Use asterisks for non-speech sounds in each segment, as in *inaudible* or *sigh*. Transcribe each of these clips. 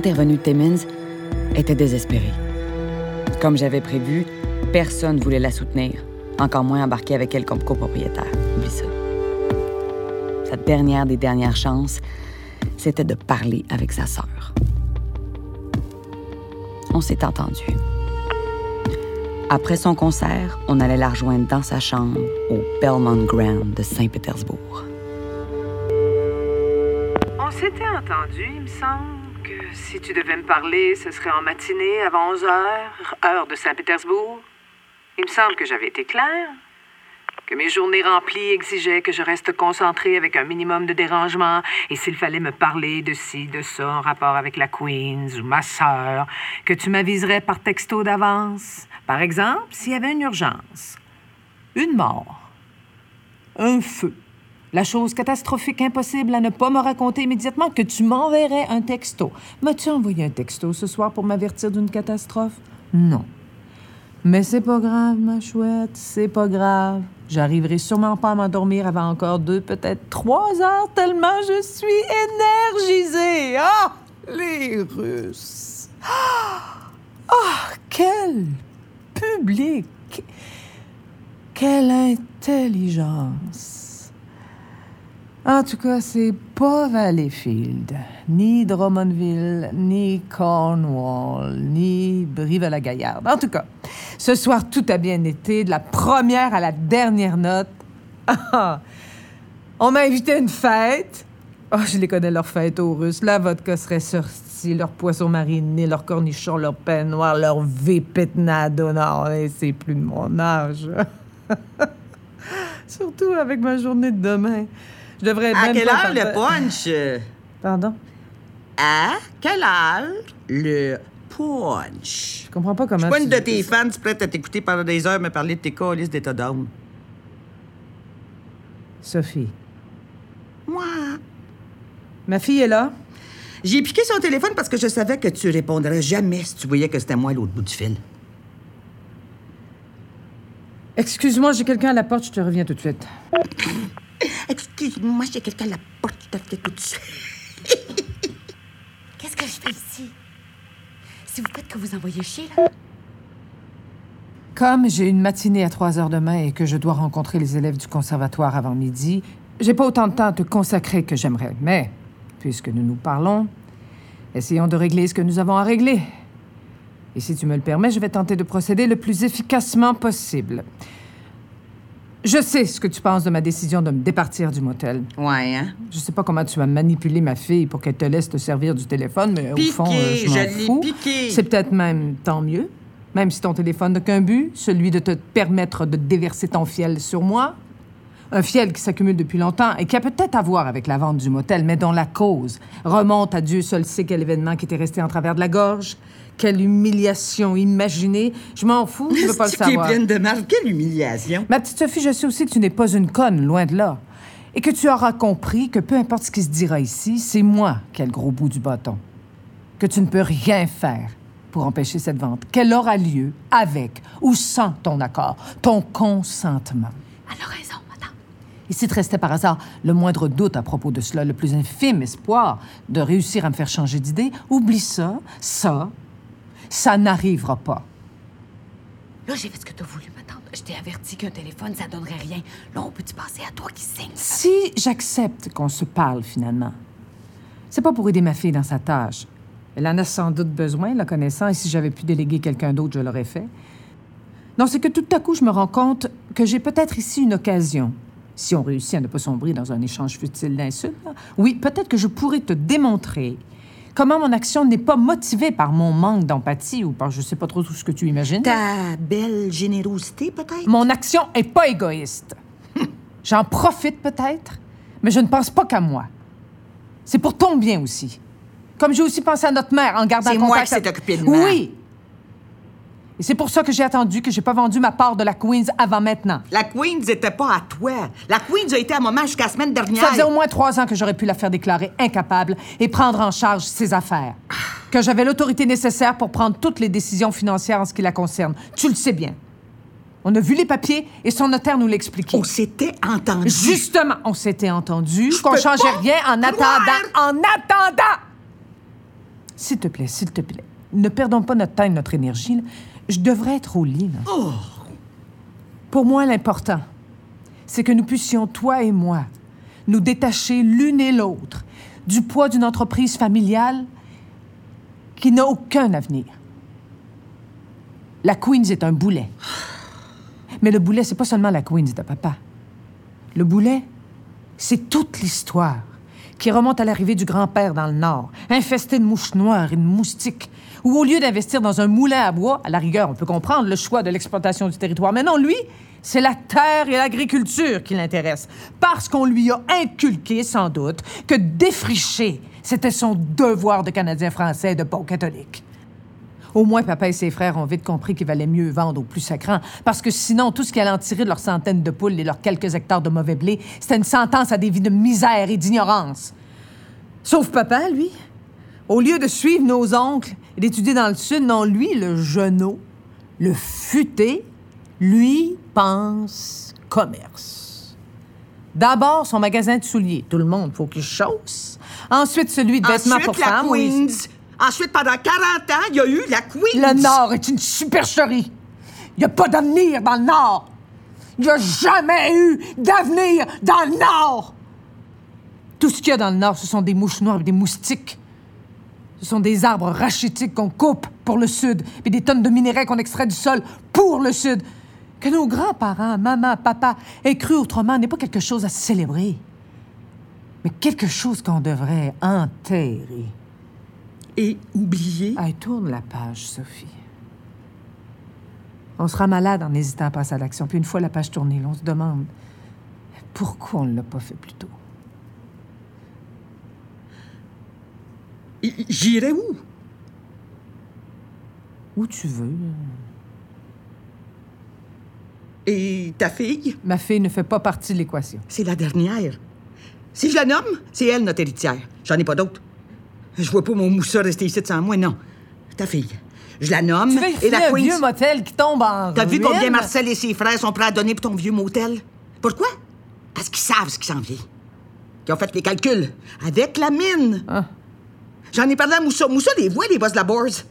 De Timmins, était désespérée. Comme j'avais prévu, personne ne voulait la soutenir, encore moins embarquer avec elle comme copropriétaire. Oublie ça. Sa dernière des dernières chances, c'était de parler avec sa sœur. On s'est entendu. Après son concert, on allait la rejoindre dans sa chambre au Belmont Grand de Saint-Pétersbourg. On s'était entendu, il me semble, si tu devais me parler, ce serait en matinée avant 11 heures, heure de Saint-Pétersbourg. Il me semble que j'avais été claire que mes journées remplies exigeaient que je reste concentrée avec un minimum de dérangement, et s'il fallait me parler de ci, de ça, en rapport avec la Queens ou ma sœur, que tu m'aviserais par texto d'avance. Par exemple, s'il y avait une urgence, une mort, un feu, la chose catastrophique impossible à ne pas me raconter immédiatement, que tu m'enverrais un texto. M'as-tu envoyé un texto ce soir pour m'avertir d'une catastrophe? Non. Mais c'est pas grave, ma chouette, c'est pas grave. J'arriverai sûrement pas à m'endormir avant encore deux, peut-être trois heures, tellement je suis énergisée. Ah! Les Russes! Ah! Ah! Quel public! Quelle intelligence! En tout cas, c'est pas Valleyfield, ni Drummondville, ni Cornwall, ni Brive-la-Gaillarde. En tout cas, ce soir, tout a bien été, de la première à la dernière note. *laughs* On m'a invité à une fête. Oh, je les connais, leurs fêtes aux Russes. La vodka serait sortie, leurs poissons marinés, leurs cornichons, leurs pain noir, leur vépetnado. Non, c'est plus de mon âge. *laughs* Surtout avec ma journée de demain. Je devrais À même quelle heure le punch? Pardon? À quelle heure le punch? Je comprends pas Je comment. suis pas tu une de tes fans prête à t'écouter pendant des heures me parler de tes colis d'état d'âme. Sophie. Moi. Ma fille est là. J'ai piqué son téléphone parce que je savais que tu répondrais jamais si tu voyais que c'était moi à l'autre bout du fil. Excuse-moi, j'ai quelqu'un à la porte, je te reviens tout de suite. Excuse-moi, j'ai quelqu'un à la porte, je te fais tout de suite. *laughs* Qu'est-ce que je fais ici? Si vous faites que vous envoyez chier, là? Comme j'ai une matinée à 3 heures demain et que je dois rencontrer les élèves du conservatoire avant midi, j'ai pas autant de temps à te consacrer que j'aimerais. Mais, puisque nous nous parlons, essayons de régler ce que nous avons à régler. Et si tu me le permets, je vais tenter de procéder le plus efficacement possible. Je sais ce que tu penses de ma décision de me départir du motel. Ouais, hein? Je sais pas comment tu as manipulé ma fille pour qu'elle te laisse te servir du téléphone, mais Piqué, au fond, euh, je m'en fous. piqué. C'est peut-être même tant mieux. Même si ton téléphone n'a qu'un but, celui de te permettre de déverser ton fiel sur moi. Un fiel qui s'accumule depuis longtemps et qui a peut-être à voir avec la vente du motel, mais dont la cause remonte à Dieu seul sait quel événement qui était resté en travers de la gorge. Quelle humiliation imaginée. Je m'en fous, je veux pas le C'est qui est savoir. pleine de marge? Quelle humiliation? Ma petite Sophie, je sais aussi que tu n'es pas une conne, loin de là. Et que tu auras compris que peu importe ce qui se dira ici, c'est moi qui ai le gros bout du bâton. Que tu ne peux rien faire pour empêcher cette vente, qu'elle aura lieu avec ou sans ton accord, ton consentement. Elle a raison. Et si te restait par hasard le moindre doute à propos de cela, le plus infime espoir de réussir à me faire changer d'idée, oublie ça, ça, ça n'arrivera pas. Là, j'ai fait ce que t'as voulu, ma tante. Je t'ai averti qu'un téléphone, ça donnerait rien. Là, on peut-tu passer à toi qui signe? Si j'accepte qu'on se parle finalement, c'est pas pour aider ma fille dans sa tâche. Elle en a sans doute besoin, la connaissant, et si j'avais pu déléguer quelqu'un d'autre, je l'aurais fait. Non, c'est que tout à coup, je me rends compte que j'ai peut-être ici une occasion. Si on réussit à ne pas sombrer dans un échange futile d'insultes, oui, peut-être que je pourrais te démontrer comment mon action n'est pas motivée par mon manque d'empathie ou par je sais pas trop tout ce que tu imagines. Ta belle générosité, peut-être? Mon action est pas égoïste. *laughs* J'en profite peut-être, mais je ne pense pas qu'à moi. C'est pour ton bien aussi. Comme j'ai aussi pensé à notre mère en gardant C'est contact... moi qui s'est de moi. Oui. Et c'est pour ça que j'ai attendu que j'ai pas vendu ma part de la Queens avant maintenant. La Queen n'était pas à toi. La Queen a été à maman jusqu'à la semaine dernière. Ça faisait au moins trois ans que j'aurais pu la faire déclarer incapable et prendre en charge ses affaires. Que j'avais l'autorité nécessaire pour prendre toutes les décisions financières en ce qui la concerne. Tu le sais bien. On a vu les papiers et son notaire nous l'a expliqué. On s'était entendu. Justement, on s'était entendu qu'on changeait rien en attendant. En attendant! S'il te plaît, s'il te plaît. Ne perdons pas notre temps et notre énergie. là. Je devrais être au lit. là. Oh! Pour moi, l'important, c'est que nous puissions, toi et moi, nous détacher l'une et l'autre du poids d'une entreprise familiale qui n'a aucun avenir. La Queens est un boulet. Mais le boulet, c'est pas seulement la Queens de papa. Le boulet, c'est toute l'histoire qui remonte à l'arrivée du grand-père dans le Nord, infesté de mouches noires et de moustiques, où au lieu d'investir dans un moulin à bois, à la rigueur, on peut comprendre le choix de l'exploitation du territoire, mais non, lui, c'est la terre et l'agriculture qui l'intéressent, parce qu'on lui a inculqué, sans doute, que défricher, c'était son devoir de Canadien français et de bon catholique. Au moins, papa et ses frères ont vite compris qu'il valait mieux vendre au plus sacrant, parce que sinon, tout ce allaient en tirer de leurs centaines de poules et leurs quelques hectares de mauvais blé, c'était une sentence à des vies de misère et d'ignorance. Sauf papa, lui. Au lieu de suivre nos oncles et d'étudier dans le Sud, non, lui, le genou, le futé, lui pense commerce. D'abord, son magasin de souliers. Tout le monde, faut qu'il chausse. Ensuite, celui de vêtements Ensuite, pour la femmes. oui. Ensuite, pendant 40 ans, il y a eu la Queens. le Nord est une supercherie. Il n'y a pas d'avenir dans le Nord. Il n'y a jamais eu d'avenir dans le Nord. Tout ce qu'il y a dans le Nord, ce sont des mouches noires et des moustiques. Ce sont des arbres rachitiques qu'on coupe pour le Sud et des tonnes de minerais qu'on extrait du sol pour le Sud. Que nos grands-parents, maman, papa, aient cru autrement n'est pas quelque chose à célébrer, mais quelque chose qu'on devrait enterrer. Et oublier? Hey, tourne la page, Sophie. On sera malade en hésitant à passer à l'action. Puis une fois la page tournée, on se demande pourquoi on ne l'a pas fait plus tôt. I- J'irais où? Où tu veux. Et ta fille? Ma fille ne fait pas partie de l'équation. C'est la dernière. Si je la nomme, c'est elle notre héritière. J'en ai pas d'autre. Je vois pas mon moussa rester ici sans moi, non. Ta fille. Je la nomme. Tu fais et la un Queens. vieux motel qui tombe en T'as vu combien Marcel et ses frères sont prêts à donner pour ton vieux motel? Pourquoi? Parce qu'ils savent ce qui s'en vient. Ils ont fait les calculs. Avec la mine. Ah. J'en ai parlé à Moussa. Moussa les voit, les boss de la Bourse.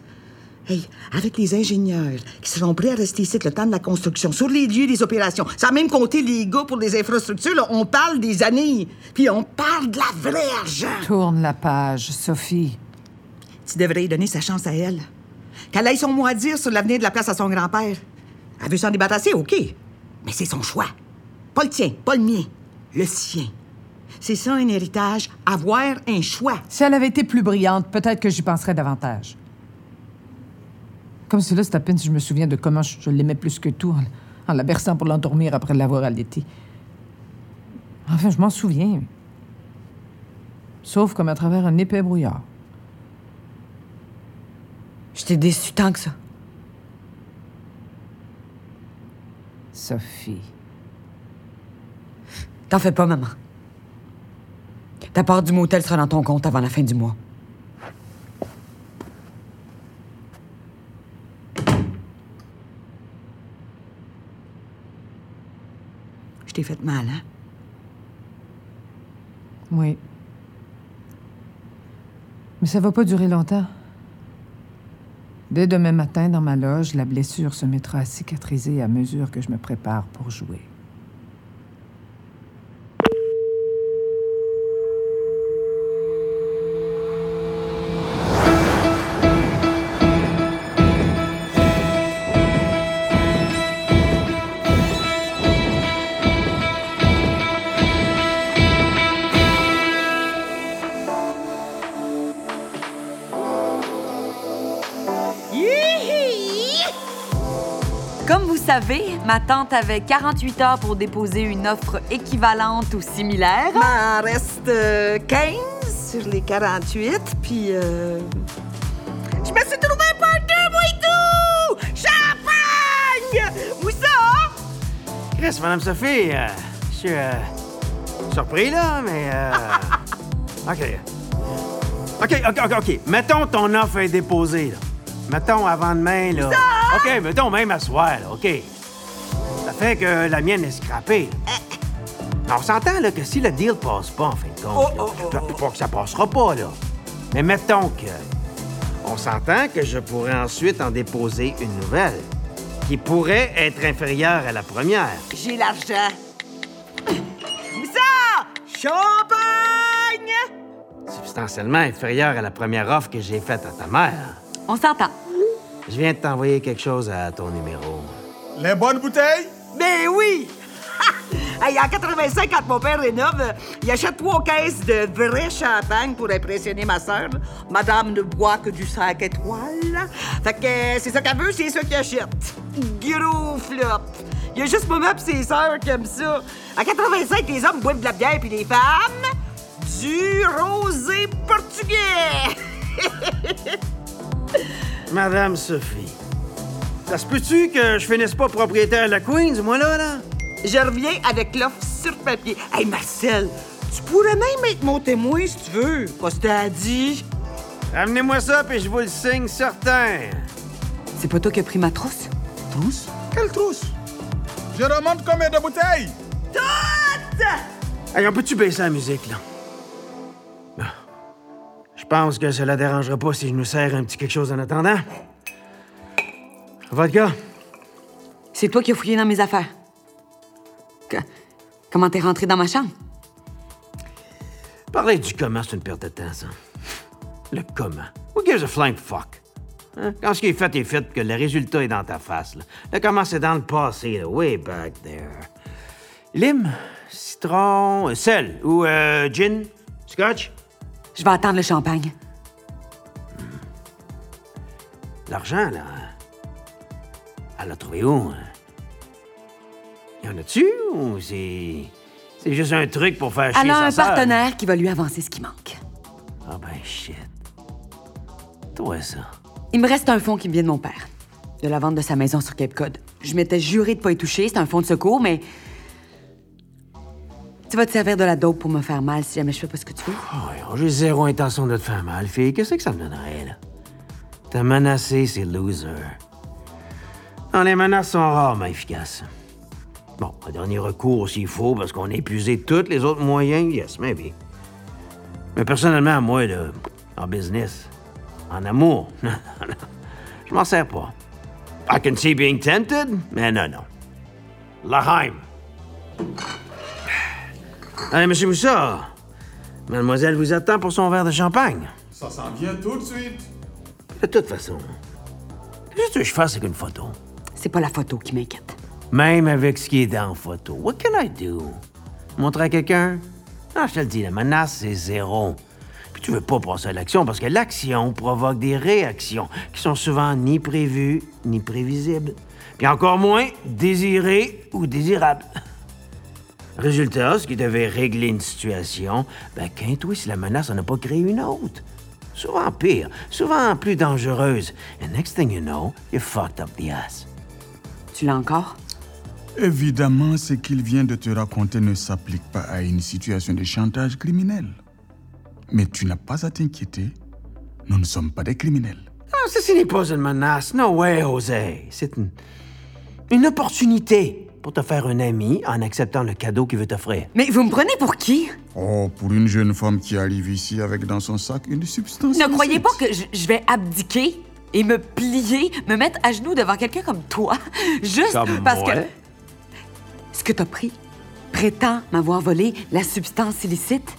Hey, avec les ingénieurs qui seront prêts à rester ici le temps de la construction, sur les lieux des opérations, sans même compter les gars pour les infrastructures, là, on parle des années. Puis on parle de la vraie argent. Tourne la page, Sophie. Tu devrais lui donner sa chance à elle. Qu'elle ait son mot à dire sur l'avenir de la place à son grand-père. Elle veut s'en débarrasser, OK. Mais c'est son choix. Pas le tien, pas le mien. Le sien. C'est ça, un héritage. Avoir un choix. Si elle avait été plus brillante, peut-être que j'y penserais davantage. Comme cela, c'est à peine si je me souviens de comment je, je l'aimais plus que tout, en, en la berçant pour l'endormir après l'avoir allaitée. Enfin, je m'en souviens. Sauf comme à travers un épais brouillard. Je t'ai déçu tant que ça. Sophie. T'en fais pas, maman. Ta part du motel sera dans ton compte avant la fin du mois. Je t'ai fait mal, hein? Oui. Mais ça va pas durer longtemps. Dès demain matin, dans ma loge, la blessure se mettra à cicatriser à mesure que je me prépare pour jouer. Tante avait 48 heures pour déposer une offre équivalente ou similaire. Il m'en reste euh, 15 sur les 48, puis... euh, Je me suis trouvé un partenaire, moi et tout! Champagne! Où ça? Chris, Madame Sophie, euh, je suis euh, surpris, là, mais... euh, *laughs* OK. OK, OK, OK, OK. Mettons ton offre est déposée, là. Mettons avant demain, là. OK, mettons même à soir, là, OK. Ça fait que la mienne est scrappée. là. On s'entend, là, que si le deal passe pas, en fin de compte, Oh, oh, oh, pas- pas que ça passera pas, là. Mais mettons que On s'entend que je pourrais ensuite en déposer une nouvelle, qui pourrait être inférieure à la première. J'ai l'argent. *coughs* Ça! Champagne! Substantiellement inférieure à la première offre que j'ai faite à ta mère. On s'entend. Je viens de t'envoyer quelque chose à ton numéro. Les bonnes bouteilles? Ben oui! *laughs* Hey, en 85, quand mon père rénove, euh, il achète trois caisses de vrai champagne pour impressionner ma sœur. Madame ne boit que du 5 étoiles. Fait que euh, c'est ça qu'elle veut, c'est ça qu'il achète. Gros flop. Il y a juste moi et ses sœurs aiment ça. En 85, les hommes boivent de la bière puis les femmes, du rosé portugais. *laughs* Madame Sophie, ça se peut-tu que je finisse pas propriétaire de la Queens, moi là, là? Je reviens avec l'offre sur papier. Hey, Marcel, tu pourrais même être mon témoin si tu veux. Pas ce que t'as dit. Amenez-moi ça, puis je vous le signe certain. C'est pas toi qui as pris ma trousse? Trousse? Quelle trousse? Je remonte combien de bouteilles? Hey, on peut-tu baisser la musique, là? Je pense que ça la dérangera pas si je nous sers un petit quelque chose en attendant. Vodka? C'est toi qui as fouillé dans mes affaires. Que- Comment t'es rentré dans ma chambre? Parler du comment, c'est une perte de temps, ça. Le comment. Who gives a flying fuck? Hein? Quand ce qui est fait est fait, que le résultat est dans ta face. Là. Le comment, c'est dans le passé, là, way back there. Lime, citron, euh, sel ou euh, gin, scotch? Je vais attendre le champagne. L'argent, là. Elle l'a trouvé où? hein? Y en a-tu ou c'est. C'est juste un truc pour faire chier Elle a sa un sœur? partenaire qui va lui avancer ce qui manque. Ah ben shit. Toi, ça. Il me reste un fonds qui me vient de mon père. De la vente de sa maison sur Cape Cod. Je m'étais juré de pas y toucher, c'est un fonds de secours, mais. Tu vas te servir de la dope pour me faire mal si jamais je fais pas ce que tu veux. Oh, j'ai zéro intention de te faire mal, fille. Qu'est-ce que ça me donnerait, là? T'as menacé, c'est loser. Non, les menaces sont rare, mais efficaces. Bon, un dernier recours s'il faut, parce qu'on a épuisé tous les autres moyens, yes, maybe. Mais personnellement, moi, là, en business, en amour, non, *laughs* non, non, je m'en sers pas. I can see being tempted, mais non, non. Laheim. Allez, monsieur Moussa, mademoiselle vous attend pour son verre de champagne. Ça s'en vient tout de suite. De toute façon, qu'est-ce que je fasse avec une photo? C'est pas la photo qui m'inquiète. Même avec ce qui est dans la photo, what can I do? Montrer à quelqu'un? Non, je te le dis, la menace, c'est zéro. Puis tu veux pas passer à l'action parce que l'action provoque des réactions qui sont souvent ni prévues ni prévisibles. Puis encore moins désirées ou désirables. *laughs* Résultat, ce qui devait régler une situation, ben qu'un si la menace en a pas créé une autre. Souvent pire, souvent plus dangereuse. And next thing you know, you fucked up the ass. Tu l'as encore? Évidemment, ce qu'il vient de te raconter ne s'applique pas à une situation de chantage criminel. Mais tu n'as pas à t'inquiéter. Nous ne sommes pas des criminels. Non, ceci n'est pas une menace. No way, José. C'est une, une opportunité pour te faire un ami en acceptant le cadeau qu'il veut t'offrir. Mais vous me prenez pour qui? Oh, pour une jeune femme qui arrive ici avec dans son sac une substance. Ne croyez pas que je, je vais abdiquer et me plier, me mettre à genoux devant quelqu'un comme toi, *laughs* juste Comme parce moi? que ce que t'as pris prétend m'avoir volé la substance illicite.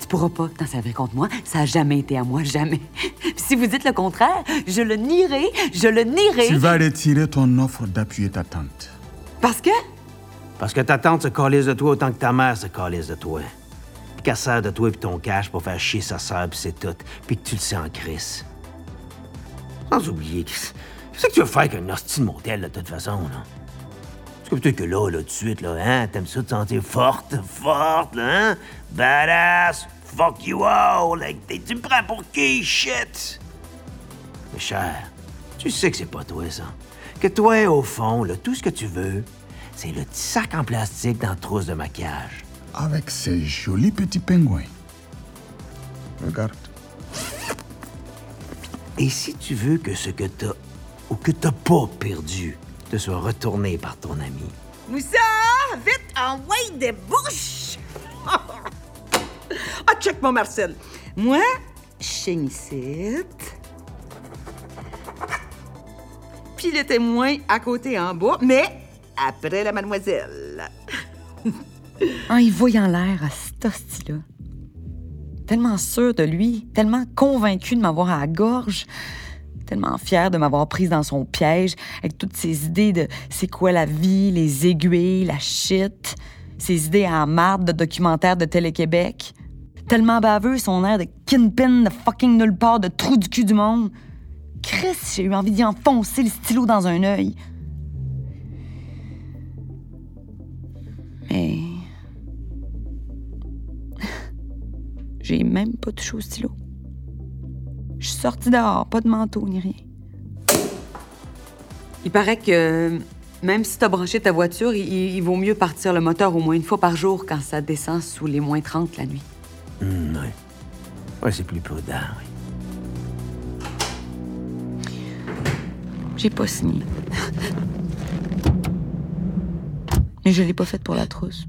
Tu pourras pas t'en servir contre moi. Ça a jamais été à moi, jamais. *laughs* Si vous dites le contraire, je le nierai, je le nierai. Tu vas retirer ton offre d'appuyer ta tante. Parce que? Parce que ta tante se calisse de toi autant que ta mère se calisse de toi. Puis qu'elle sert de toi et ton cash pour faire chier sa sœur, puis c'est tout. Puis que tu le sais en crise. Sans oublier, qu'est-ce qu'est-ce que tu veux faire avec un hostie de motel, de toute façon, là? Parce que peut-être que là, là, tout de suite, là, hein, t'aimes ça te sentir forte, forte, là, hein? Badass, fuck you all, like, tu me prends pour qui, shit? Mais cher, tu sais que c'est pas toi, ça. Que toi, au fond, là, tout ce que tu veux, c'est le petit sac en plastique dans la trousse de maquillage. Avec ces jolis petits pingouins. Regarde. Et si tu veux que ce que t'as ou que t'as pas perdu te soit retourné par ton ami, Moussa, vite, envoie des bouches! *laughs* ah, check mon Marcel. Moi, je ici. puis le témoin à côté en bas, mais après la mademoiselle. *laughs* Ah, il voyant l'air à cet hostie-là. Tellement sûr de lui, tellement convaincu de m'avoir à la gorge, tellement fier de m'avoir prise dans son piège avec toutes ses idées de c'est quoi la vie, les aiguilles, la shit, ses idées à marde de documentaire de Télé-Québec. Tellement baveux, son air de kinpin, de fucking nulle part, de trou du cul du monde. Chris, j'ai eu envie d'y enfoncer le stylo dans un œil. J'ai même pas touché au stylo. Je suis sortie dehors, pas de manteau ni rien. Il paraît que même si t'as branché ta voiture, il, il vaut mieux partir le moteur au moins une fois par jour quand ça descend sous les moins 30 la nuit. Hum, ouais. Ouais, c'est plus prudent, oui. J'ai pas signé. *laughs* Mais je l'ai pas faite pour la trousse.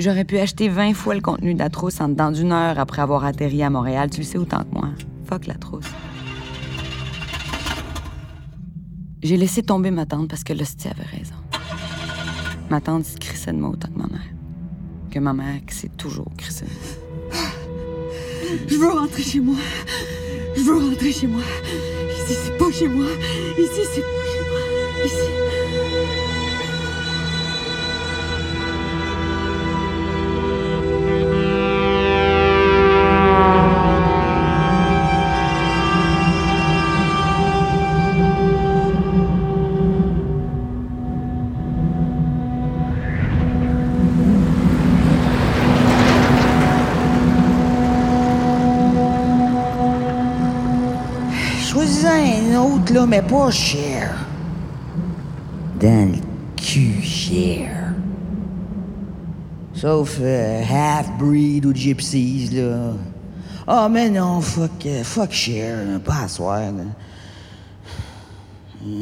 J'aurais pu acheter 20 fois le contenu de la trousse en dedans d'une heure après avoir atterri à Montréal. Tu le sais autant que moi. Fuck la trousse. J'ai laissé tomber ma tante parce que l'hostie avait raison. Ma tante se crissait de moi autant que ma mère. Que ma mère qui s'est toujours crissée. Je veux rentrer chez moi. Je veux rentrer chez moi. Ici, c'est pas chez moi. Ici, c'est pas chez moi. Ici. Pas cher. Dans le cul, cher. Sauf euh, half-breed ou gypsies, là. Ah, mais non, fuck, euh, fuck cher, pas à.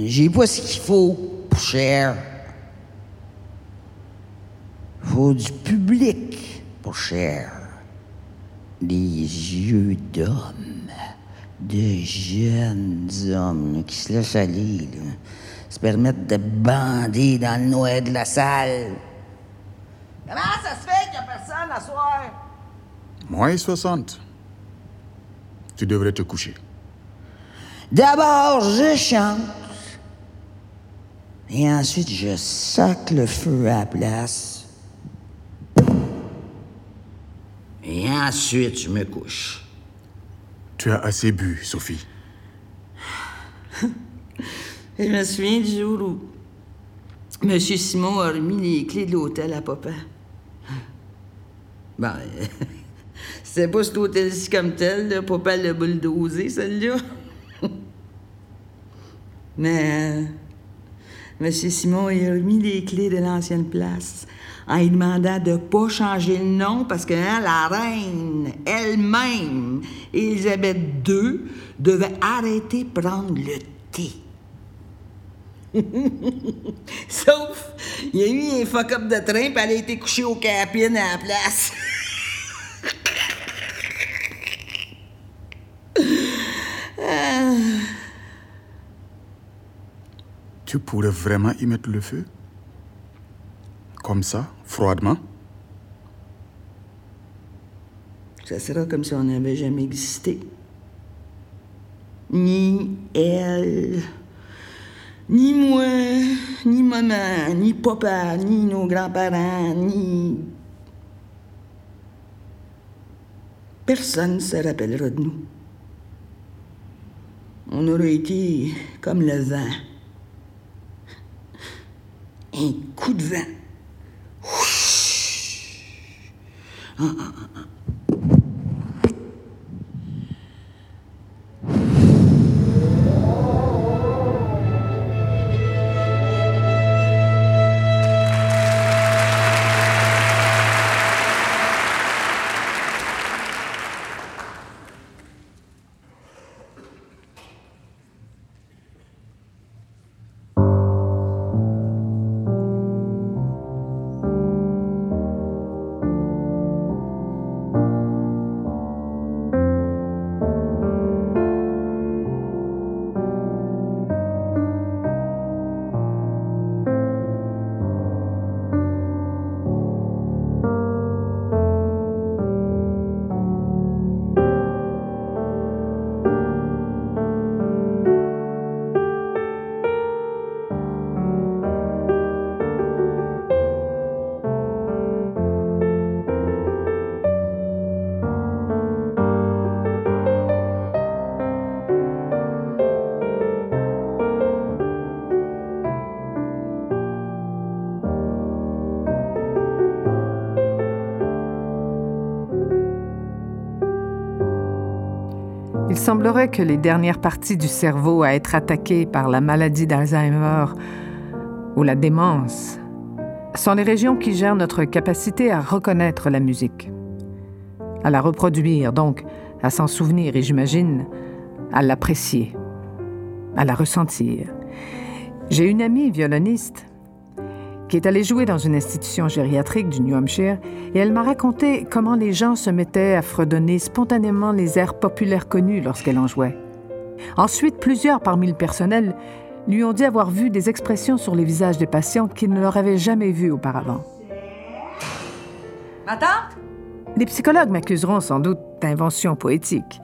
J'ai pas ce qu'il faut pour cher. Faut du public pour cher. Des yeux d'homme, de jeunes hommes qui se laissent aller, là, se permettent de bander dans le noir de la salle. Comment ça se fait qu'il n'y a personne à soir? Moins 60. Tu devrais te coucher. D'abord, je chante. Et ensuite, je sac le feu à la place. Et ensuite, je me couche. Tu as assez bu, Sophie. *laughs* Je me souviens du jour où M. Simon a remis les clés de l'hôtel à papa. Ben, *laughs* c'était pas cet hôtel-ci comme tel, là. Papa l'a bulldozé, celle-là. *laughs* Mais euh, M. Simon a remis les clés de l'ancienne place en lui demandant de pas changer le nom parce que hein, la reine elle-même, Élisabeth II, devait arrêter de prendre le thé. *laughs* Sauf, il y a eu un fuck-up de train, puis elle a été couchée au capine à la place. *laughs* Tu pourrais vraiment y mettre le feu? Comme ça, froidement? Ça sera comme si on n'avait jamais existé. Ni elle, ni moi, ni maman, ni papa, ni nos grands-parents, ni... Personne ne se rappellera de nous. On aurait été comme le vent. Un coup de vent. Ah, ah, ah, ah. Il semblerait que les dernières parties du cerveau à être attaquées par la maladie d'Alzheimer ou la démence sont les régions qui gèrent notre capacité à reconnaître la musique, à la reproduire, donc à s'en souvenir et j'imagine à l'apprécier, à la ressentir. J'ai une amie violoniste qui est allée jouer dans une institution gériatrique du New Hampshire et elle m'a raconté comment les gens se mettaient à fredonner spontanément les airs populaires connus lorsqu'elle en jouait. Ensuite, plusieurs parmi le personnel lui ont dit avoir vu des expressions sur les visages des patients qu'ils ne leur avaient jamais vues auparavant. Ma tante? Les psychologues m'accuseront sans doute d'invention poétique,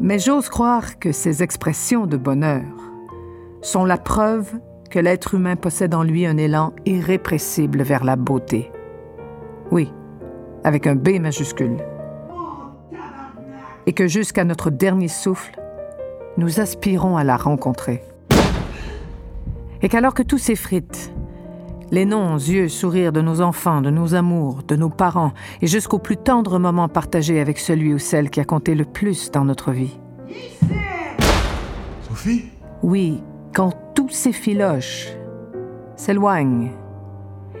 mais j'ose croire que ces expressions de bonheur sont la preuve que l'être humain possède en lui un élan irrépressible vers la beauté. Oui, avec un B majuscule. Et que jusqu'à notre dernier souffle, nous aspirons à la rencontrer. Et qu'alors que tout s'effrite, les noms, yeux, sourires de nos enfants, de nos amours, de nos parents, et jusqu'au plus tendre moment partagé avec celui ou celle qui a compté le plus dans notre vie. Sophie? Oui, quand filoches s'éloignent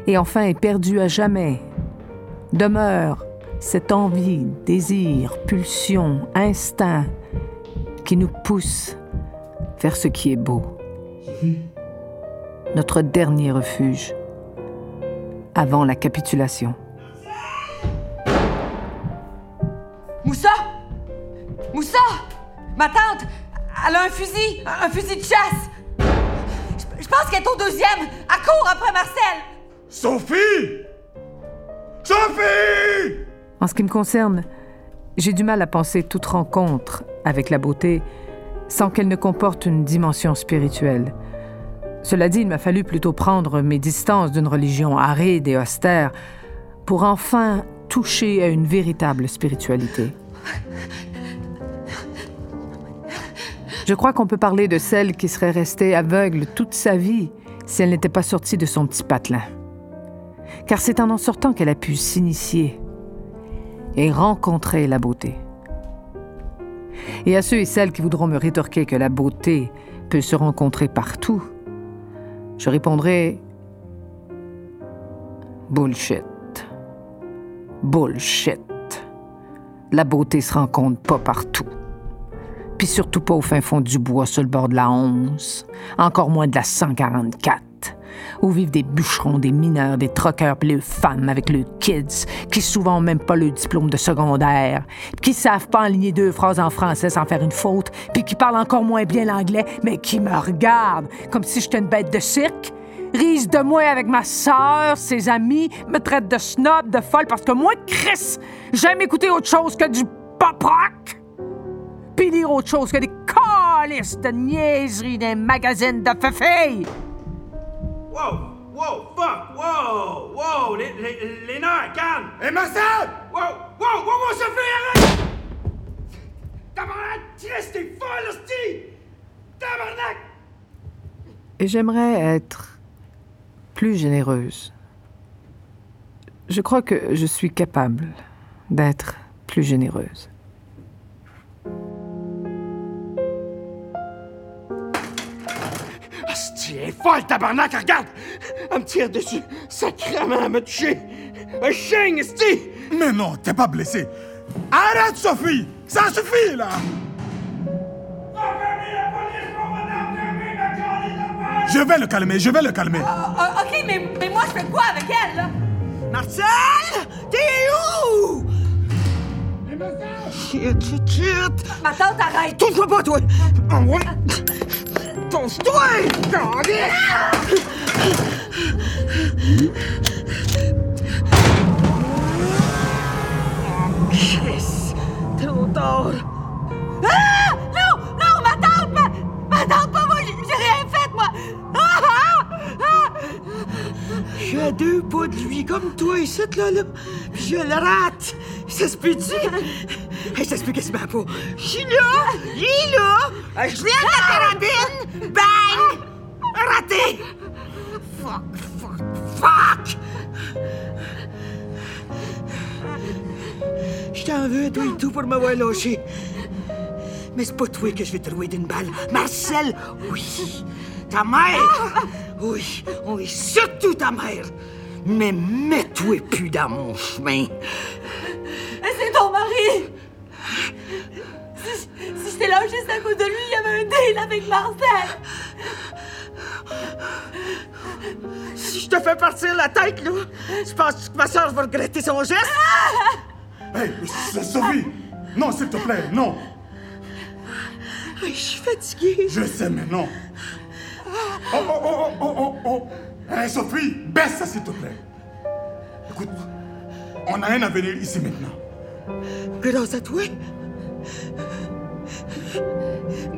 et enfin est perdu à jamais, demeure cette envie, désir, pulsion, instinct qui nous pousse vers ce qui est beau. Notre dernier refuge avant la capitulation. Moussa? Moussa? Ma tante, elle a un fusil, un fusil de chasse. Je, pense qu'elle est au deuxième. Elle court après Marcel. Sophie Sophie En ce qui me concerne, j'ai du mal à penser toute rencontre avec la beauté sans qu'elle ne comporte une dimension spirituelle. Cela dit, il m'a fallu plutôt prendre mes distances d'une religion aride et austère pour enfin toucher à une véritable spiritualité. Je crois qu'on peut parler de celle qui serait restée aveugle toute sa vie si elle n'était pas sortie de son petit patelin. Car c'est en en sortant qu'elle a pu s'initier et rencontrer la beauté. Et à ceux et celles qui voudront me rétorquer que la beauté peut se rencontrer partout, je répondrai Bullshit. Bullshit. La beauté se rencontre pas partout. Puis surtout pas au fin fond du bois sur le bord de la 11, encore moins de la 144, où vivent des bûcherons, des mineurs, des troqueurs, puis les femmes avec leurs kids, qui souvent ont même pas le diplôme de secondaire, qui savent pas aligner deux phrases en français sans faire une faute, puis qui parlent encore moins bien l'anglais, mais qui me regardent comme si j'étais une bête de cirque, risent de moi avec ma sœur, ses amis, me traitent de snob, de folle, parce que moi, Chris, j'aime écouter autre chose que du pop puis lire autre chose que des calices de niaiseries d'un magazine de fefilles. Wow! Wow! Fuck! Wow! Wow! Les, les, les nerfs, calme! Et Marcel Wow! Wow! Wow! Wow! Sophie, arrête! Tabarnak! Chris, t'es folle, hostie! Tabarnak! Et j'aimerais être plus généreuse. Je crois que je suis capable d'être plus généreuse. Hostie, elle est folle, tabarnak! Regarde! Elle me tire dessus! Sacrément, elle m'a touché! Un chien, hostie! Mais non, t'es pas blessé. Arrête, Sophie Ça suffit, là Je vais le calmer, je vais le calmer. Ah, ok, mais, mais moi, je fais quoi avec elle, là? Marcel T'es où? Shit, shit, shit Ma tante, arrête! Touche-moi pas, toi Oh, ouais. Oh, Chris Trop tard Ah! Non! Non, ma tante! Ma, ma tante, pas moi! J'ai rien fait, moi! Ah! Ah! Ah! J'ai à deux pas de lui comme toi ici, là, là. Puis je le rate. Ça se peut-tu? Se peut quasiment pas. Je suis là! Il! Je viens de la carabine! Bang! Raté! Fuck, fuck, fuck! Je t'en veux, toi et tout, pour m'avoir lâché. Mais c'est pas toi que je vais te rouer d'une balle. Marcel, oui. Ta mère, oui. Oui, surtout ta mère. Mais mets-toi plus dans mon chemin. C'est ton mari! Je lâché, c'est à cause de lui. Il y avait un deal avec Marcel. Si je te fais partir la tête, là, tu penses que ma soeur va regretter son geste? Hé, *laughs* hey, Sophie Non, s'il te plaît, non Je suis fatiguée. Je sais, mais non. Oh, oh, oh, oh, oh, oh. Hé, hey, Sophie, baisse ça, s'il te plaît. Écoute, on a un avenir ici maintenant. Grâce à toi.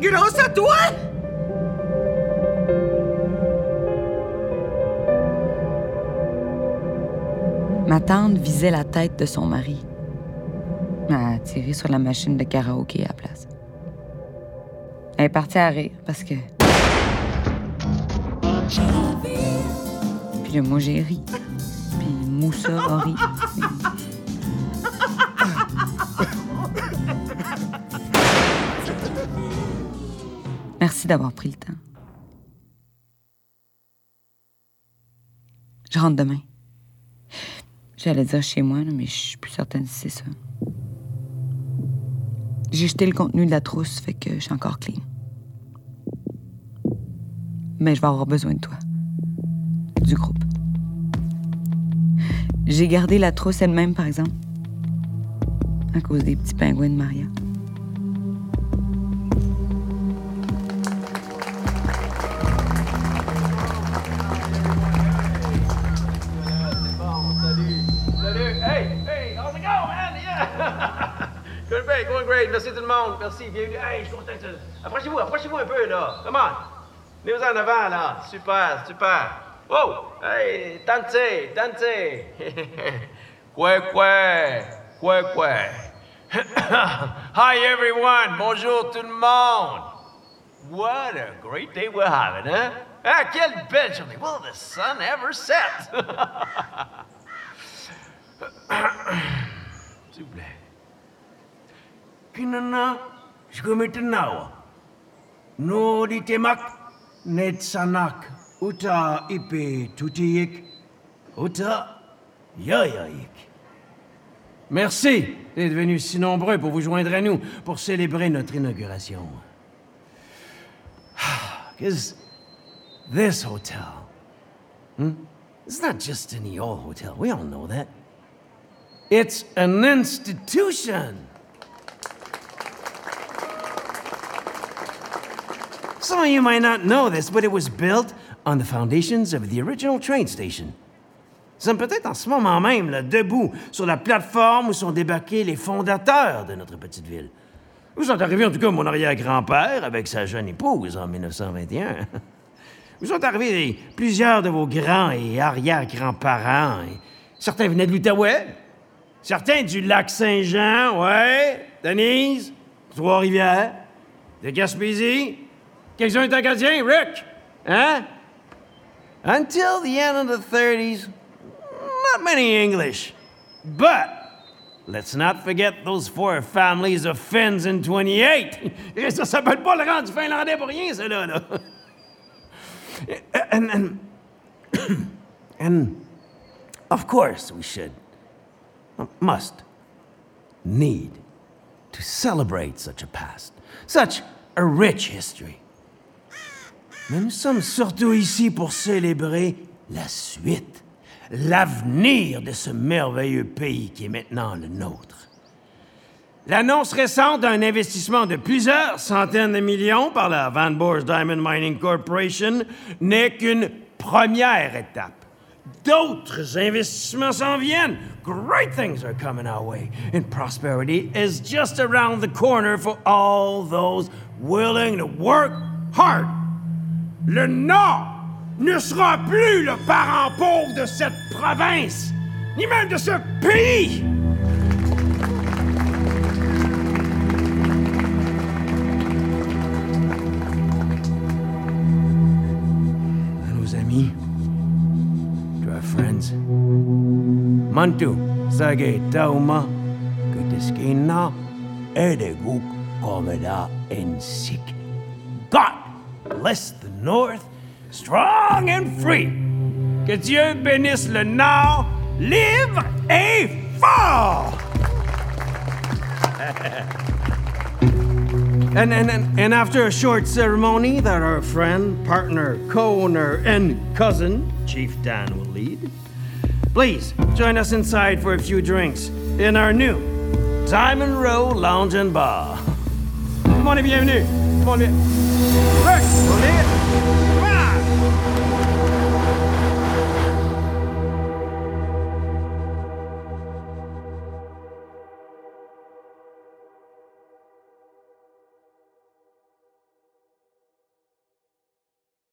Grâce à toi! Ma tante visait la tête de son mari. Elle tiré sur la machine de karaoké à la place. Elle est partie à rire parce que. Puis là, moi, j'ai ri. Puis Moussa a ri. Merci d'avoir pris le temps. Je rentre demain. J'allais dire chez moi, mais je suis plus certaine si c'est ça. J'ai jeté le contenu de la trousse, fait que je suis encore clean. Mais je vais avoir besoin de toi. Du groupe. J'ai gardé la trousse elle-même, par exemple. À cause des petits pingouins de Maria. Great, great! merci tout le monde. Merci. Bienvenue. Hey, je suis content. Approchez-vous, approchez-vous un peu, là. Come on. Venez-vous en avant, là. Super, super. Wow! Hey, dansez, dansez. *laughs* quoi, quoi, quoi, quoi. *coughs* Hi, everyone. Bonjour, tout le monde. What a great day we're having, hein? Ah, quelle belle journée. Well, the sun ever set. *laughs* *coughs* Merci d'être venus si nombreux pour vous joindre à nous pour célébrer notre inauguration. *sighs* This hotel, hmm, it's not just any old hotel. We all know that. It's an institution. Some of you might not know this, but it was built on the foundations of the original train station. Nous sommes peut-être en ce moment même debout sur la plateforme où sont débarqués les fondateurs de notre petite ville. Vous sont arrivés en tout cas mon arrière-grand-père avec sa jeune épouse en 1921. Vous sont arrivés plusieurs de vos grands et arrière-grands-parents. Certains venaient de l'Outaouais, certains du lac Saint-Jean, ouais, Denise, Trois-Rivières, de Gaspésie, Quelqu'un est Acadien, Rick? Huh? Until the end of the 30s, not many English. But let's not forget those four families of Finns in 28. *laughs* Et ça s'appelle pas le rang du finlandais pour rien, ça, là. là. *coughs* And, and, *coughs* and, of course, we should, must, need to celebrate such a past, such a rich history. Mais nous sommes surtout ici pour célébrer la suite, l'avenir de ce merveilleux pays qui est maintenant le nôtre. L'annonce récente d'un investissement de plusieurs centaines de millions par la Van Boers Diamond Mining Corporation n'est qu'une première étape. D'autres investissements s'en viennent. Great things are coming our way. And prosperity is just around the corner for all those willing to work hard le Nord ne sera plus le parent pauvre de cette province, ni même de ce pays. À nos amis, to our friends, Mantu, Sage Tauma, Kutiskina, Edeguk, Commandant Ensic. Bless the North, strong and free. Que Dieu bénisse le Nord, live et fort! *laughs* And, and, and, and after a short ceremony that our friend, partner, co owner, and cousin, Chief Dan, will lead, please join us inside for a few drinks in our new Diamond Row Lounge and Bar. Tout le monde est bienvenu. Tout le